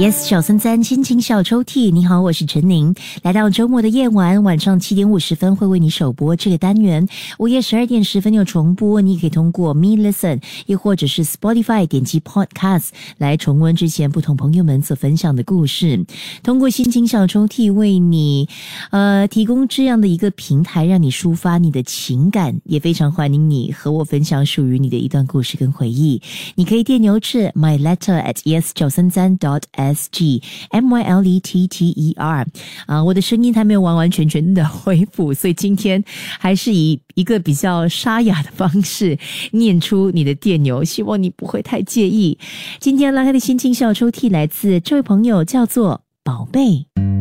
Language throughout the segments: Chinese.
Yes，小森三心情小抽屉，你好，我是陈宁。来到周末的夜晚，晚上七点五十分会为你首播这个单元，午夜十二点十分有重播。你可以通过 Me Listen，又或者是 Spotify 点击 Podcast 来重温之前不同朋友们所分享的故事。通过心情小抽屉为你呃提供这样的一个平台，让你抒发你的情感，也非常欢迎你和我分享属于你的一段故事跟回忆。你可以电邮至 My Letter at Yes 九三三 dot S G M Y L E T T E R 啊，我的声音还没有完完全全的恢复，所以今天还是以一个比较沙哑的方式念出你的电邮，希望你不会太介意。今天拉开的心情小抽屉来自这位朋友，叫做宝贝。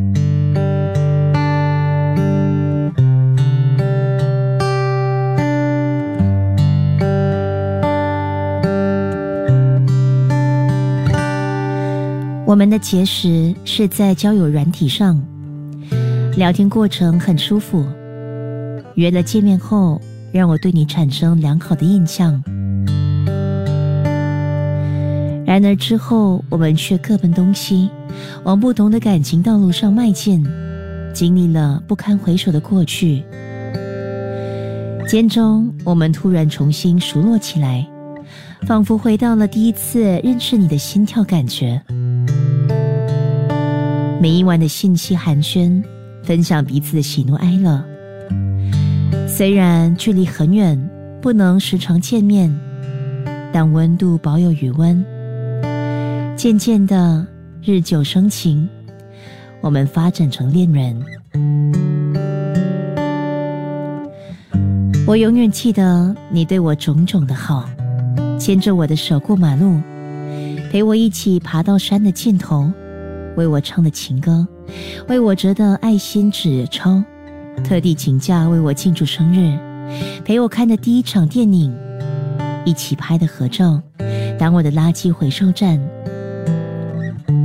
我们的结识是在交友软体上，聊天过程很舒服。约了见面后，让我对你产生良好的印象。然而之后，我们却各奔东西，往不同的感情道路上迈进，经历了不堪回首的过去。间中，我们突然重新熟络起来，仿佛回到了第一次认识你的心跳感觉。每一晚的信息寒暄，分享彼此的喜怒哀乐。虽然距离很远，不能时常见面，但温度保有余温。渐渐的，日久生情，我们发展成恋人。我永远记得你对我种种的好，牵着我的手过马路，陪我一起爬到山的尽头。为我唱的情歌，为我折的爱心纸钞，特地请假为我庆祝生日，陪我看的第一场电影，一起拍的合照，当我的垃圾回收站。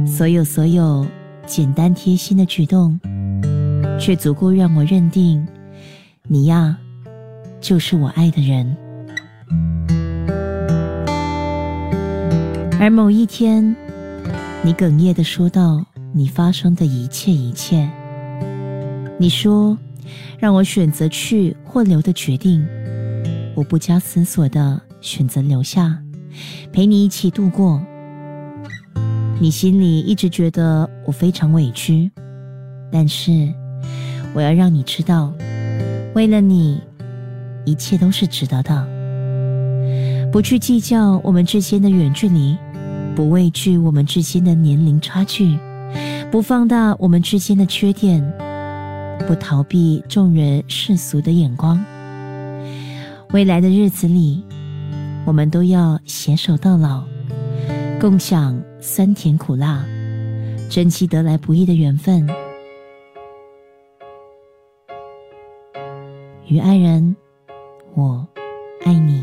所有所有简单贴心的举动，却足够让我认定，你呀，就是我爱的人。而某一天。你哽咽的说道：“你发生的一切一切。”你说：“让我选择去或留的决定。”我不加思索的选择留下，陪你一起度过。你心里一直觉得我非常委屈，但是我要让你知道，为了你，一切都是值得的。不去计较我们之间的远距离。不畏惧我们之间的年龄差距，不放大我们之间的缺点，不逃避众人世俗的眼光。未来的日子里，我们都要携手到老，共享酸甜苦辣，珍惜得来不易的缘分。与爱人，我爱你。